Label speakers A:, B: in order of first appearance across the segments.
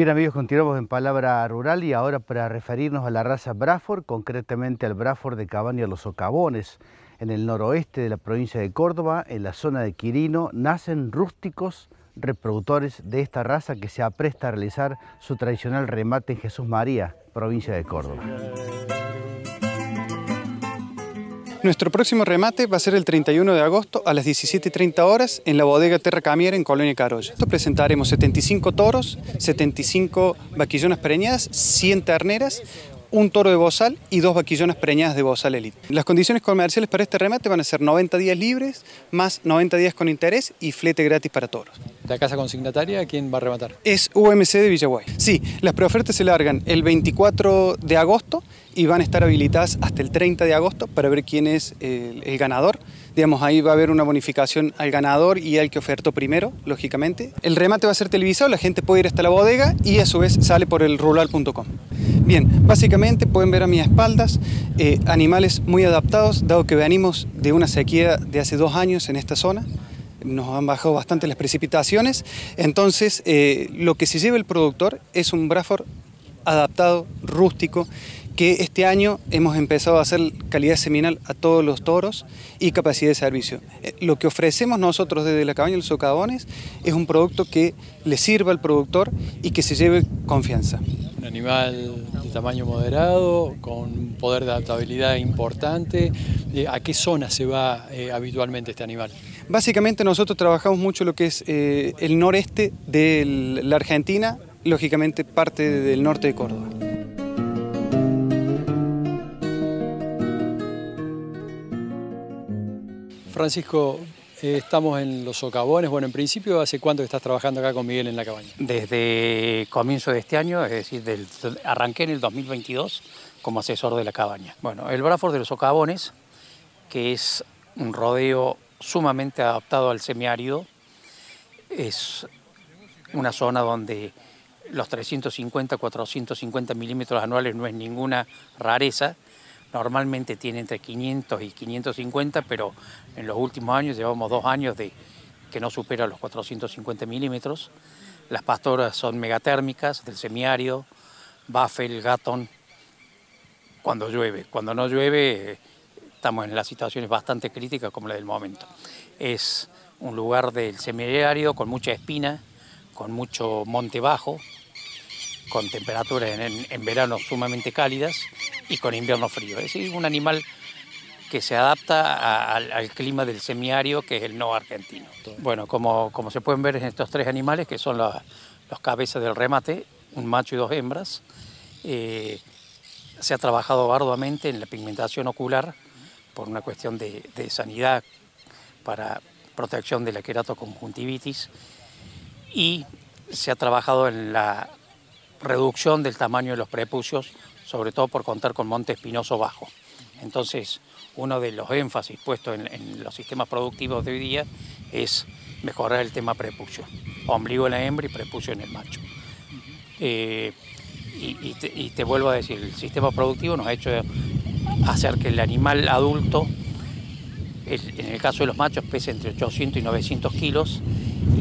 A: Bien amigos, continuamos en Palabra Rural y ahora para referirnos a la raza Braford, concretamente al Braford de Cabaña Los Socavones, en el noroeste de la provincia de Córdoba, en la zona de Quirino, nacen rústicos reproductores de esta raza que se apresta a realizar su tradicional remate en Jesús María, provincia de Córdoba.
B: Nuestro próximo remate va a ser el 31 de agosto a las 17.30 horas en la bodega Terra Camiera en Colonia Carolla. presentaremos 75 toros, 75 vaquillonas preñadas, 100 terneras, un toro de bozal y dos vaquillonas preñadas de bozal elite. Las condiciones comerciales para este remate van a ser 90 días libres, más 90 días con interés y flete gratis para toros.
C: ¿La casa consignataria quién va a rematar?
B: Es UMC de Villaguay. Sí, las preofertas se largan el 24 de agosto y van a estar habilitadas hasta el 30 de agosto para ver quién es el, ganador. Digamos, ahí va a haber una bonificación al ganador y al que ofertó primero, lógicamente. El remate va a ser televisado, la gente puede ir hasta la bodega y a su vez sale por el rural.com. Bien, básicamente pueden ver a mis espaldas eh, animales muy adaptados, dado que venimos de una sequía de hace dos años en esta zona nos han bajado bastante las precipitaciones, entonces eh, lo que se lleva el productor es un Braford adaptado, rústico, que este año hemos empezado a hacer calidad seminal a todos los toros y capacidad de servicio. Eh, lo que ofrecemos nosotros desde la cabaña de los socavones es un producto que le sirva al productor y que se lleve confianza.
C: Un animal de tamaño moderado, con poder de adaptabilidad importante. Eh, ¿A qué zona se va eh, habitualmente este animal?
B: Básicamente nosotros trabajamos mucho lo que es el noreste de la Argentina, lógicamente parte del norte de Córdoba.
C: Francisco, eh, estamos en Los Socavones. Bueno, en principio, ¿hace cuánto estás trabajando acá con Miguel en la cabaña?
D: Desde comienzo de este año, es decir, del, arranqué en el 2022 como asesor de la cabaña. Bueno, el Braford de Los Socavones, que es un rodeo sumamente adaptado al semiárido, es una zona donde los 350, 450 milímetros anuales no es ninguna rareza, Normalmente tiene entre 500 y 550, pero en los últimos años llevamos dos años de que no supera los 450 milímetros. Las pastoras son megatérmicas del semiario, Buffel, Gatton, cuando llueve. Cuando no llueve estamos en las situaciones bastante críticas como la del momento. Es un lugar del semiario con mucha espina, con mucho monte bajo, con temperaturas en, verano sumamente cálidas y con invierno frío. Es decir, un animal que se adapta al, clima del semiario, que es el no argentino. Bueno, como, como se pueden ver en estos tres animales, que son los, cabezas del remate, un macho y dos hembras, eh, se ha trabajado arduamente en la pigmentación ocular por una cuestión de, de sanidad para protección de la queratoconjuntivitis y se ha trabajado en la reducción del tamaño de los prepucios, sobre todo por contar con monte espinoso bajo. Entonces, uno de los énfasis puestos en, los sistemas productivos de hoy día es mejorar el tema prepucio. Ombligo en la hembra y prepucio en el macho. Eh, y, te, vuelvo a decir, el sistema productivo nos ha hecho hacer que el animal adulto, en el caso de los machos, pese entre 800 y 900 kilos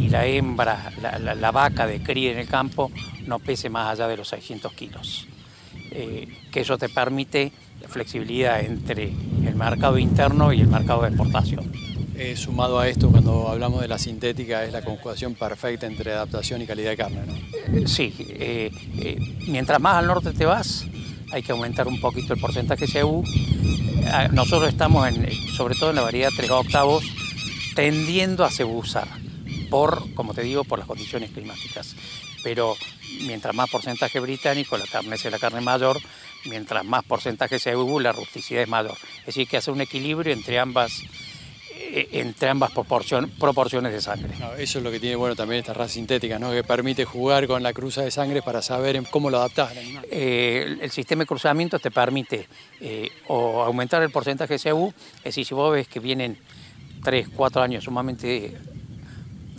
D: y la hembra, la, vaca de cría en el campo, no pese más allá de los 600 kilos. Eh, que eso te permite flexibilidad entre el mercado interno y el mercado de exportación.
C: Eh, sumado a esto, cuando hablamos de la sintética, es la conjugación perfecta entre adaptación y calidad de carne, ¿no?
D: Sí, eh, mientras más al norte te vas, hay que aumentar un poquito el porcentaje CU. Nosotros estamos, en, sobre todo en la variedad 3 octavos, tendiendo a cebusar, por, como te digo, por las condiciones climáticas. Pero mientras más porcentaje británico, la carne es la carne mayor, mientras más porcentaje sea la rusticidad es mayor. Es decir, que hace un equilibrio entre ambas eh, entre ambas proporciones de sangre.
C: eso es lo que tiene bueno también esta raza sintética, ¿no? que permite jugar con la cruza de sangre para saber cómo lo adaptás
D: eh, el sistema de cruzamiento te permite eh, o aumentar el porcentaje de CU, es decir, si vos ves que vienen 3, 4 años sumamente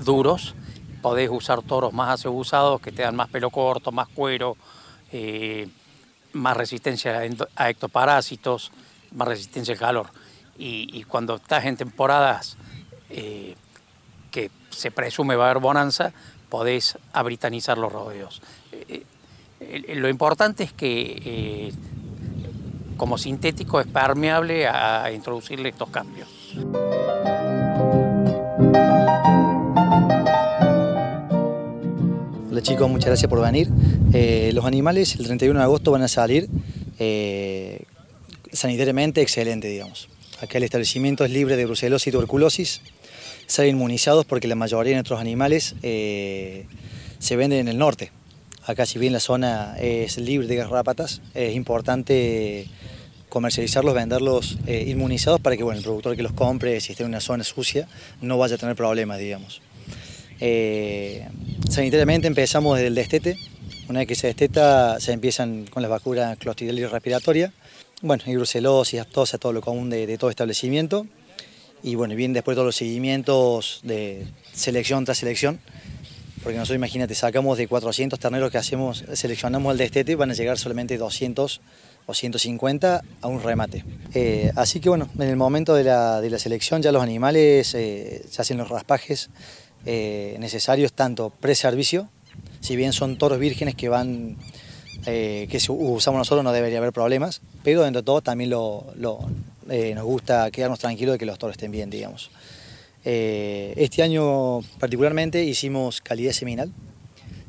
D: duros, podés usar toros más aseguzados que te dan más pelo corto, más cuero, eh, más resistencia a ectoparásitos, más resistencia al calor. Y, cuando estás en temporadas eh, que se presume va a haber bonanza, podés abritanizar los rodeos. lo importante es que como sintético es permeable a introducirle estos cambios.
E: Chicos, muchas gracias por venir. Eh, los animales el 31 de agosto van a salir eh, sanitariamente excelente, digamos. Acá el establecimiento es libre de brucelosis y tuberculosis. Salen inmunizados porque la mayoría de nuestros animales eh, se venden en el norte. Acá si bien la zona es libre de garrapatas, es importante comercializarlos, venderlos inmunizados para que bueno, el productor que los compre, si está en una zona sucia, no vaya a tener problemas, digamos. Sanitariamente empezamos desde el destete. Una vez que se desteta, se empiezan con las vacunas clostridial y respiratoria. Bueno, y brucelosis, aftosa, todo lo común de, todo establecimiento. Y bueno, bien después todos los seguimientos de selección tras selección. Porque nosotros, imagínate, sacamos de 400 terneros que hacemos, seleccionamos el destete, van a llegar solamente 200 o 150 a un remate. Eh, así que bueno, en el momento de la, selección ya los animales eh, se hacen los raspajes eh, necesarios tanto pre-servicio, si bien son toros vírgenes que van eh, que usamos nosotros no debería haber problemas, pero dentro de todo también lo, eh, nos gusta quedarnos tranquilos de que los toros estén bien, digamos. este año particularmente hicimos calidad seminal,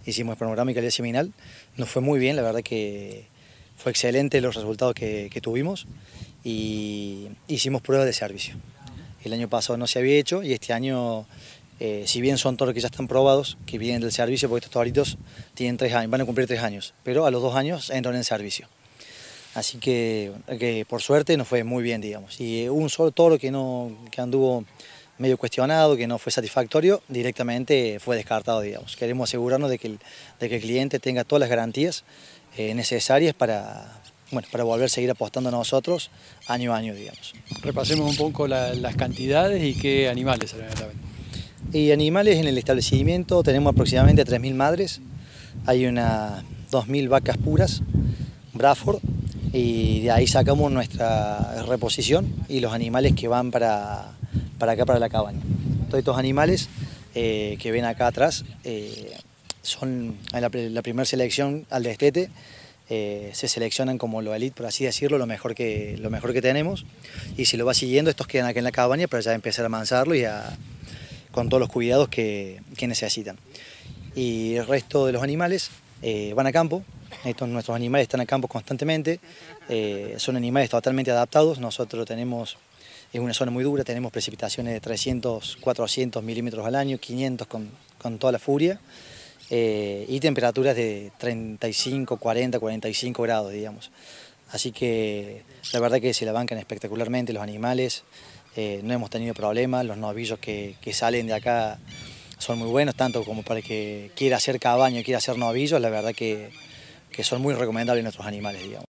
E: hicimos el programa y calidad seminal, nos fue muy bien, la verdad que fue excelente los resultados que, que tuvimos y hicimos pruebas de servicio. El año pasado no se había hecho y este año eh, si bien son toros que ya están probados, que vienen del servicio, porque estos toritos tienen tres años, van a cumplir tres años, pero a los dos años entran en servicio. Así que, por suerte nos fue muy bien, digamos. Y un solo toro que, no, que anduvo medio cuestionado, que no fue satisfactorio, directamente fue descartado, digamos. Queremos asegurarnos de que el, de que el cliente tenga todas las garantías eh, necesarias para, bueno, para volver a seguir apostando a nosotros año a año, digamos.
C: Repasemos un poco las cantidades y qué animales salen a la venta.
E: Y animales en el establecimiento tenemos aproximadamente 3.000 madres, hay unas 2.000 vacas puras, Braford, y de ahí sacamos nuestra reposición y los animales que van para, para acá, para la cabaña. Todos estos animales eh, que ven acá atrás eh, son la, primera selección al destete, eh, se seleccionan como lo elite, por así decirlo, lo mejor, que, lo mejor que tenemos, y si lo va siguiendo, estos quedan aquí en la cabaña para ya empezar a amansarlo y a, con todos los cuidados que, necesitan. Y el resto de los animales eh, van a campo, estos, nuestros animales están a campo constantemente, eh, son animales totalmente adaptados, nosotros tenemos, es una zona muy dura, tenemos precipitaciones de 300, 400 milímetros al año, 500 con, toda la furia, eh, y temperaturas de 35, 40, 45 grados, digamos. Así que la verdad que se la bancan espectacularmente los animales, eh, no hemos tenido problemas, los novillos que, salen de acá son muy buenos, tanto como para el que quiera hacer cabaño quiera hacer novillos, la verdad que, que son muy recomendables nuestros animales, digamos.